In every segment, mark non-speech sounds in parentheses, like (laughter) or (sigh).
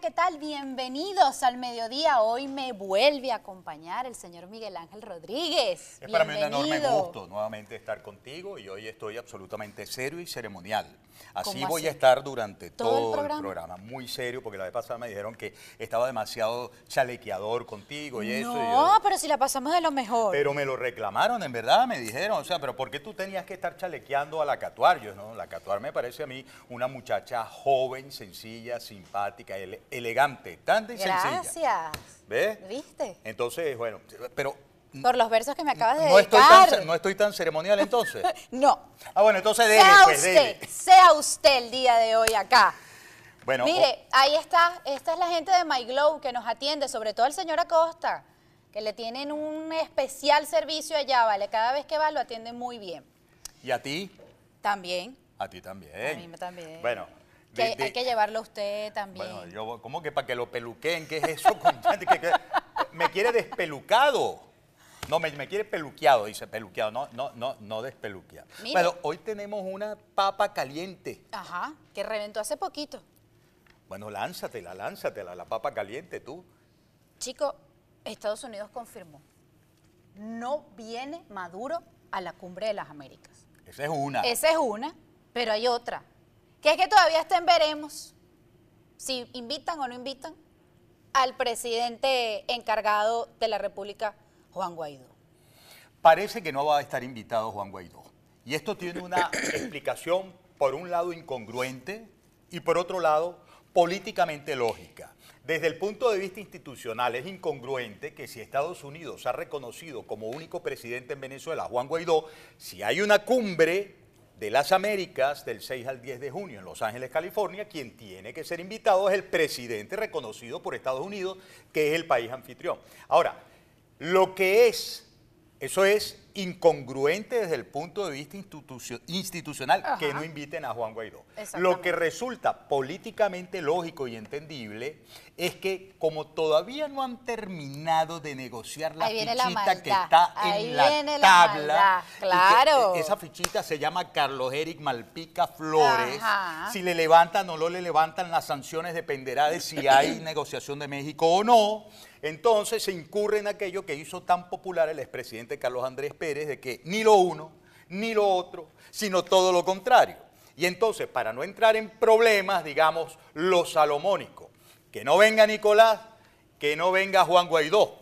¿qué tal? Bienvenidos al mediodía. Hoy me vuelve a acompañar el señor Miguel Ángel Rodríguez. Es para mí un enorme Bienvenido. gusto nuevamente estar contigo y hoy estoy absolutamente serio y ceremonial. Así ¿Cómo voy así? a estar durante ¿Todo todo, el el, programa? muy serio, porque la vez pasada me dijeron que estaba demasiado chalequeador contigo y eso. No, pero si la pasamos de lo mejor. pero me lo reclamaron, en verdad, me dijeron, o sea, pero ¿por qué tú tenías que estar chalequeando a la Catuar? Yo, no, la Catuar me parece a mí una muchacha joven, sencilla, simpática, ele- elegante, tan y sencilla. Gracias. ¿Ves? ¿Viste? Entonces, bueno, pero Por los versos que me acabas de no estoy, tan, no estoy tan ceremonial entonces. (laughs) No. Ah, bueno, entonces deje, Sea pues, usted, sea usted el día de hoy acá. Bueno, Mire, ahí está, esta es la gente de MyGlow que nos atiende, sobre todo el señor Acosta, que le tienen un especial servicio allá, ¿vale? Cada vez que va lo atienden muy bien. ¿y a ti? También. A ti también. A mí me también. Bueno, de- hay, de- hay que llevarlo a usted también. bueno, yo, ¿cómo que para que lo peluqueen? ¿Qué es eso? (laughs) me quiere despelucado. No, me, me quiere peluqueado, dice peluqueado, no, no, no, no despeluqueado. Mire. Bueno, hoy tenemos una papa caliente. Ajá, que reventó hace poquito. Bueno, lánzatela, lánzatela, la papa caliente tú. Chico, Estados Unidos confirmó, no viene Maduro a la cumbre de las Américas. Esa es una. Esa es una, pero hay otra, que es que todavía está en veremos si invitan o no invitan al presidente encargado de la República, Juan Guaidó. Parece que no va a estar invitado Juan Guaidó. Y esto tiene una (coughs) explicación, por un lado, incongruente y por otro lado, políticamente lógica. Desde el punto de vista institucional es incongruente que si Estados Unidos ha reconocido como único presidente en Venezuela a Juan Guaidó, si hay una cumbre de las Américas del 6 al 10 de junio en Los Ángeles, California, quien tiene que ser invitado es el presidente reconocido por Estados Unidos, que es el país anfitrión. Ahora, lo que es, eso es incongruente desde el punto de vista institucio- institucional Ajá. que no inviten a Juan Guaidó. Lo que resulta políticamente lógico y entendible es que como todavía no han terminado de negociar la fichita que está ahí en la tabla, claro. eh, esa fichita se llama Carlos Eric Malpica Flores. Ajá. Si le levantan o no le levantan las sanciones dependerá de si hay (coughs) negociación de México o no. Entonces se incurre en aquello que hizo tan popular el expresidente Carlos Andrés Pérez de que ni lo uno ni lo otro, sino todo lo contrario. Y entonces, para no entrar en problemas, digamos, lo salomónico, que no venga Nicolás, que no venga Juan Guaidó.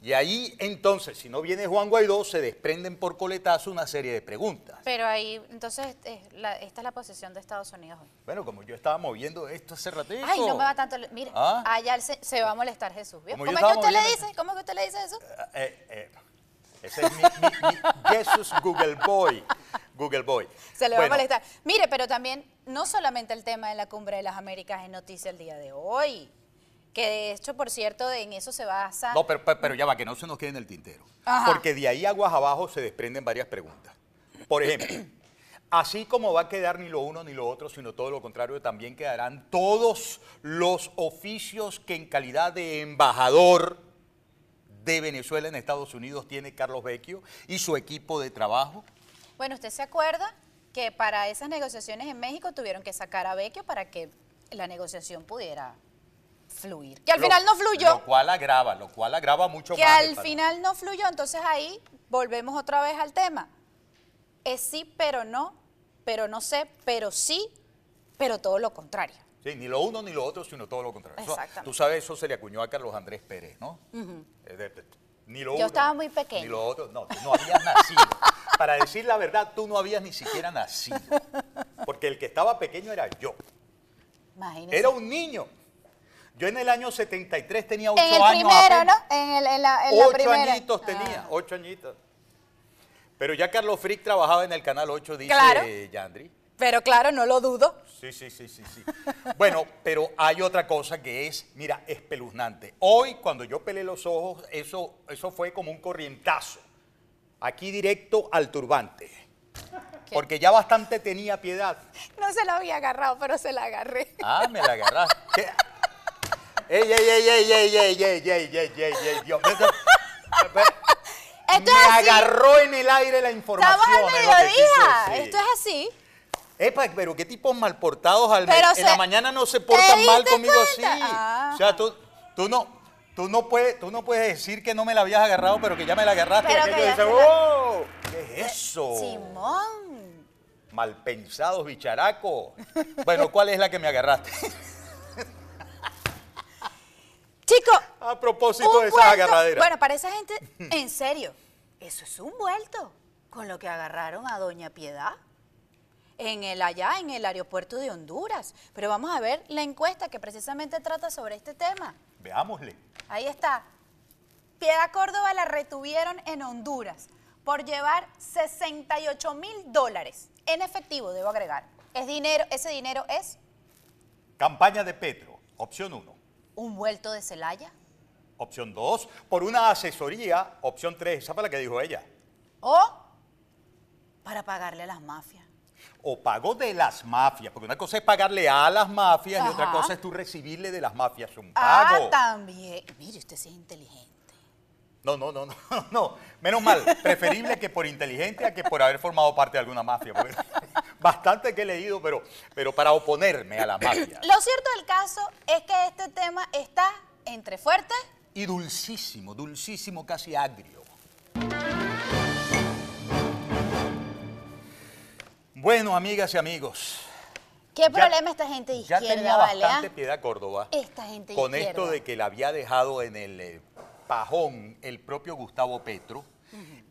Y ahí entonces, si no viene Juan Guaidó, se desprenden por coletazo una serie de preguntas. Pero ahí, entonces, es la- esta es la posición de Estados Unidos hoy. Bueno, como yo estaba moviendo esto hace ratito. Ay, no me va tanto. Mire, ¿Ah? allá se, se va a molestar Jesús. ¿Cómo es que usted le dice? ¿Cómo es que usted le dice eso? Eh, eh, ese es mi, mi- mi Jesus Google Boy. Google Boy. Se le va a molestar. Mire, pero también, no solamente el tema de la cumbre de las Américas es noticia el día de hoy. Que de hecho, por cierto, en eso se basa. No, pero, pero- pero ya va, que no se nos quede en el tintero. Ajá. Porque de ahí aguas abajo se desprenden varias preguntas. Por ejemplo, así como va a quedar ni lo uno ni lo otro, sino todo lo contrario, también quedarán todos los oficios que en calidad de embajador de Venezuela en Estados Unidos tiene Carlos Vecchio y su equipo de trabajo. Bueno, ¿usted se acuerda que para esas negociaciones en México tuvieron que sacar a Vecchio para que la negociación pudiera fluir? Que al Lo- final no fluyó. Lo cual agrava, lo cual agrava mucho que más. el al final no fluyó, entonces ahí volvemos otra vez al tema. Es sí, pero no, pero no sé, pero sí, pero todo lo contrario. Sí, ni lo uno ni lo otro, sino todo lo contrario. Exactamente. tú sabes, eso se le acuñó a Carlos Andrés Pérez, ¿no? Eh, de- de- ni lo Yo uno, estaba muy pequeña. Ni lo otro, no, tú no habías nacido. Para decir la verdad, tú no habías ni siquiera nacido. Porque el que estaba pequeño era yo. Imagínese. Era un niño. Yo en el año 73 tenía ocho en el años. primero, apenas. ¿no? En, el, en la, en la Ocho primera. añitos tenía, Ah. ocho añitos. Pero ya Carlos Frick trabajaba en el Canal 8, dice Claro. Yandri. Pero claro, no lo dudo. Sí, sí, sí, sí, sí. Bueno, pero hay otra cosa que es, mira, espeluznante. Hoy, cuando yo pelé los ojos, eso, eso fue como un corrientazo. Aquí directo al turbante. Porque ya bastante tenía piedad. No se la había agarrado, pero se la agarré. Ah, me la agarraste. ¡Ey, ey, ey, ey, ey, ey, ey, ey, ey, ey, ey, Dios! Esto me es agarró en el aire la información. Estamos es que mediodía. decir. Esto es así. Epa, pero qué tipos mal portados al Pero En la mañana no se ¿Te portan mal conmigo así. cuenta? O sea, tú, tú no, tú no puedes, tú no puedes decir que no me la habías agarrado, pero que ya me la agarraste. Pero y que dice, "Oh, ¿Qué es eso? Simón. Mal pensados, bicharaco. Bueno, ¿cuál es la que me agarraste? (laughs) Chico, A propósito de esas vuelto- agarraderas. Bueno, para esa gente, (laughs) en serio, eso es un vuelto con lo que agarraron a Doña Piedad en el allá en el aeropuerto de Honduras. Pero vamos a ver la encuesta que precisamente trata sobre este tema. Veámosle. Ahí está. Piedad Córdoba la retuvieron en Honduras por llevar 68 mil dólares en efectivo, debo agregar. Es dinero, ese dinero es Campaña de Petro, opción 1. un vuelto de Celaya Opción 2, por una asesoría. Opción 3, esa fue la que dijo ella. o para pagarle a las mafias. O pago de las mafias, porque una cosa es pagarle a las mafias y otra cosa es tú recibirle de las mafias un Ah, pago. también. Mire, usted es inteligente. No, no, no, (laughs) no, no. Menos mal, preferible que por inteligente a que por haber formado parte de alguna mafia. porque (laughs) bastante que he leído, pero, pero para oponerme a la mafia. Lo cierto del caso es que este tema está entre fuerte Y dulcísimo, dulcísimo, casi agrio. Bueno, amigas y amigos, ¿Qué Ya- problema esta gente de ya izquierda, tenía vale? bastante ah? piedad Córdoba Esta gente con izquierda. esto de que la había dejado en el eh, pajón el propio Gustavo Petro.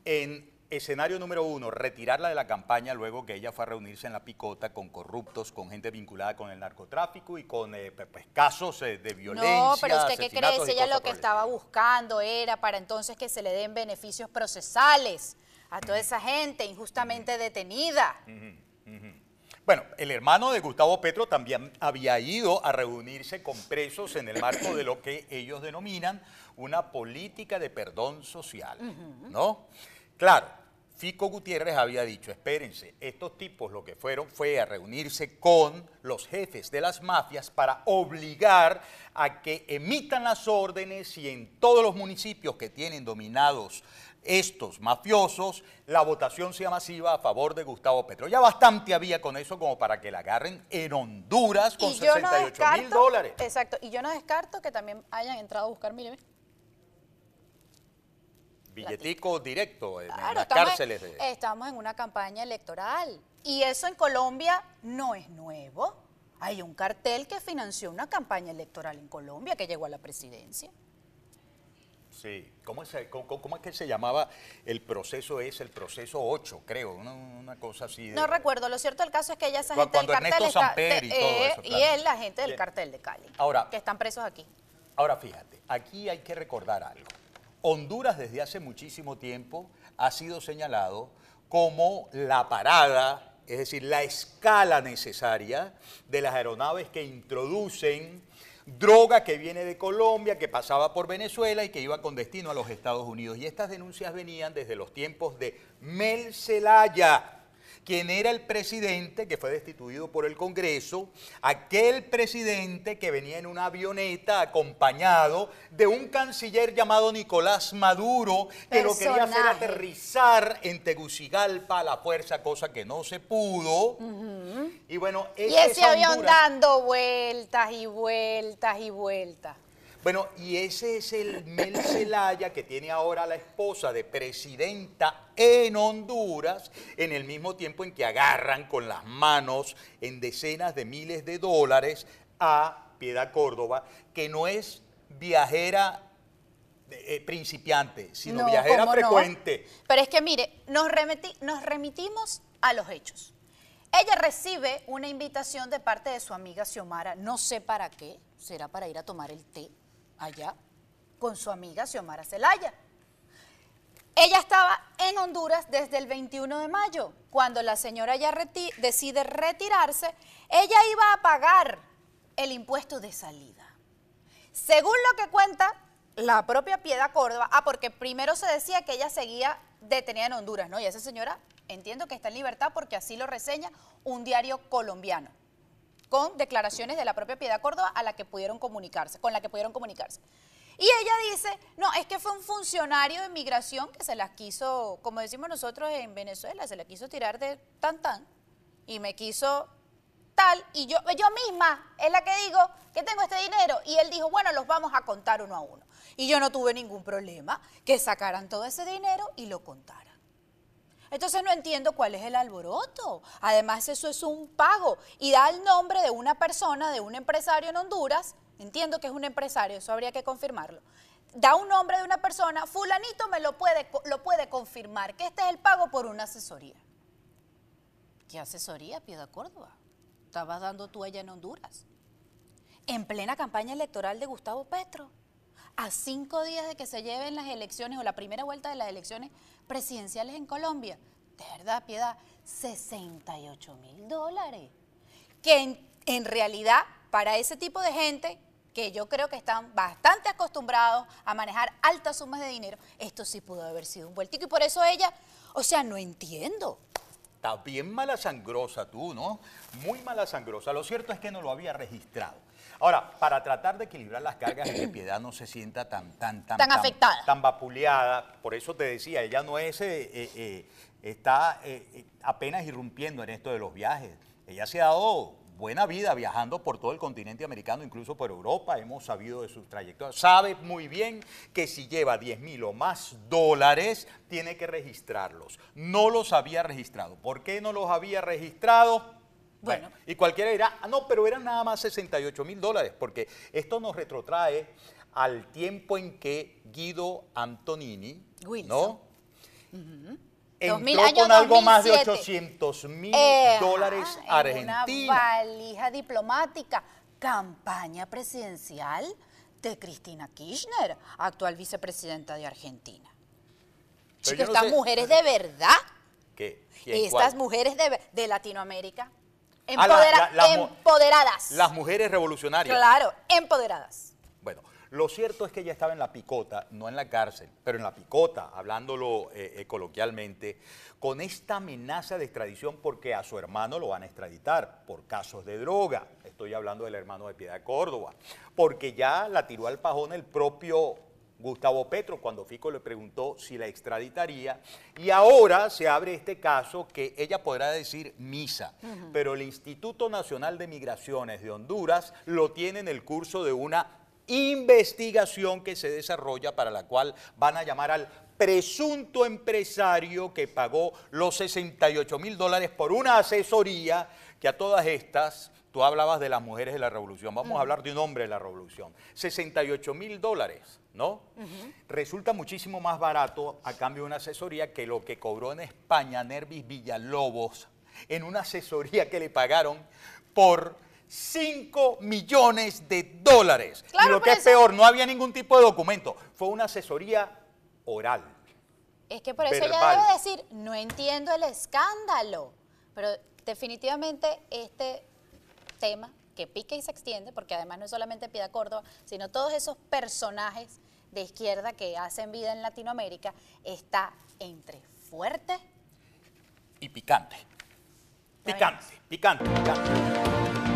En escenario número uno, retirarla de la campaña luego que ella fue a reunirse en la picota con corruptos, con gente vinculada con el narcotráfico y con eh, pues, casos eh, de violencia. No, pero usted qué cree, si ella lo que estaba buscando era para entonces que se le den beneficios procesales a toda esa gente injustamente detenida. Bueno, el hermano de Gustavo Petro también había ido a reunirse con presos en el marco de lo que ellos denominan una política de perdón social, ¿no? Claro, Fico Gutiérrez había dicho, espérense, estos tipos lo que fueron fue a reunirse con los jefes de las mafias para obligar a que emitan las órdenes y en todos los municipios que tienen dominados estos mafiosos, la votación sea masiva a favor de Gustavo Petro. Ya bastante había con eso como para que la agarren en Honduras con y yo no 68 mil dólares. exacto, y yo no descarto que también hayan entrado a buscar, mire. Billetico directo en, las estamos, cárceles. estamos en una campaña electoral y eso en Colombia no es nuevo. Hay un cartel que financió una campaña electoral en Colombia que llegó a la presidencia. Sí, ¿Cómo es, cómo, cómo es que se llamaba el proceso? Es el proceso 8, creo, una, una cosa así. de- No recuerdo, lo cierto del caso es que ella esa Cu- gente del cuando cartel Ernesto está, Samper y todo eh, eso, y es la gente del Bien. cartel de Cali, Ahora- que están presos aquí. Ahora fíjate, aquí hay que recordar algo. Honduras desde hace muchísimo tiempo ha sido señalado como la parada, es decir, la escala necesaria de las aeronaves que introducen droga que viene de Colombia, que pasaba por Venezuela y que iba con destino a los Estados Unidos. Y estas denuncias venían desde los tiempos de Mel Zelaya, quien era el presidente que fue destituido por el Congreso, aquel presidente que venía en una avioneta acompañado de un canciller llamado Nicolás Maduro, que lo quería hacer aterrizar en Tegucigalpa a la fuerza, cosa que no se pudo. Y bueno, Y ese ese es avión dando vueltas y vueltas y vueltas. Bueno, y ese es el Mel Zelaya que tiene ahora la esposa de presidenta en Honduras, en el mismo tiempo en que agarran con las manos en decenas de miles de dólares a Piedad Córdoba, que no es viajera eh, principiante, sino No, viajera frecuente. Pero es que mire, nos, remiti- nos remitimos a los hechos. Ella recibe una invitación de parte de su amiga Xiomara, no sé para qué, será para ir a tomar el té allá con su amiga Xiomara Celaya. Ella estaba en Honduras desde el 21 de mayo. Cuando la señora ya decide retirarse, ella iba a pagar el impuesto de salida. Según lo que cuenta la propia Piedad Córdoba, ah, porque primero se decía que ella seguía detenida en Honduras, ¿no? Y esa señora entiendo que está en libertad porque así lo reseña un diario colombiano, con declaraciones de la propia Piedad Córdoba a la que pudieron comunicarse, con la que pudieron comunicarse. Y ella dice, no, es que fue un funcionario de migración que se las quiso, como decimos nosotros en Venezuela, se la quiso tirar de tan tan y me quiso tal, y yo, yo misma es la que digo que tengo este dinero. Y él dijo, bueno, los vamos a contar uno a uno. Y yo no tuve ningún problema que sacaran todo ese dinero y lo contaran. Entonces no entiendo cuál es el alboroto. Además, eso es un pago y da el nombre de una persona, de un empresario en Honduras. Entiendo que es un empresario, eso habría que confirmarlo. Da un nombre de una persona, fulanito me lo puede, lo puede confirmar, que este es el pago por una asesoría. ¿Qué asesoría, Piedad Córdoba? Estabas dando tú allá en Honduras. En plena campaña electoral de Gustavo Petro. A cinco días de que se lleven las elecciones o la primera vuelta de las elecciones presidenciales en Colombia. De verdad, Piedad, 68 mil dólares. Que en, realidad, para ese tipo de gente, que yo creo que están bastante acostumbrados a manejar altas sumas de dinero, esto sí pudo haber sido un vueltico. Y por eso ella, o sea, no entiendo. Está bien mala sangrosa tú, ¿no? Muy mala sangrosa. Lo cierto es que no lo había registrado. Ahora, para tratar de equilibrar las cargas, que Piedad no se sienta tan, tan, tan, tan, afectada. Tan vapuleada. Por eso te decía, ella no es, eh, eh, eh, está apenas irrumpiendo en esto de los viajes. Ella se ha dado buena vida viajando por todo el continente americano, incluso por Europa, hemos sabido de sus trayectorias. Sabe muy bien que si lleva 10 mil o más dólares, tiene que registrarlos. No los había registrado. ¿Por qué no los había registrado? Bueno. y cualquiera dirá, ah, no, pero eran nada más 68 mil dólares, porque esto nos retrotrae al tiempo en que Guido Antonini, ¿no? Entró con algo más de 800 mil eh, dólares argentinos. Una valija diplomática, campaña presidencial de Cristina Kirchner, actual vicepresidenta de Argentina. Chicos, estas mujeres de verdad. ¿Qué? Estas mujeres de, de Latinoamérica empoderadas. Las mujeres revolucionarias. Claro, empoderadas. Bueno, lo cierto es que ella estaba en la picota, no en la cárcel, pero en la picota, hablándolo eh, eh, coloquialmente, con esta amenaza de extradición porque a su hermano lo van a extraditar por casos de droga. Estoy hablando del hermano de Piedad Córdoba, porque ya la tiró al pajón el propio Gustavo Petro cuando Fico le preguntó si la extraditaría y ahora se abre este caso que ella podrá decir misa, pero el Instituto Nacional de Migraciones de Honduras lo tiene en el curso de una investigación que se desarrolla para la cual van a llamar al presunto empresario que pagó los 68 mil dólares por una asesoría que a todas estas, tú hablabas de las mujeres de la revolución, vamos a hablar de un hombre de la revolución, 68 mil dólares ¿no? Resulta muchísimo más barato a cambio de una asesoría que lo que cobró en España Nervis Villalobos en una asesoría que le pagaron por 5 millones de dólares. y lo que es peor, no había ningún tipo de documento, fue una asesoría oral. Es que por eso ella debe decir, no entiendo el escándalo, pero definitivamente este tema que pica y se extiende, porque además no es solamente Piedad Córdoba, sino todos esos personajes de izquierda que hacen vida en Latinoamérica está entre fuerte y picante. Picante, picante, picante.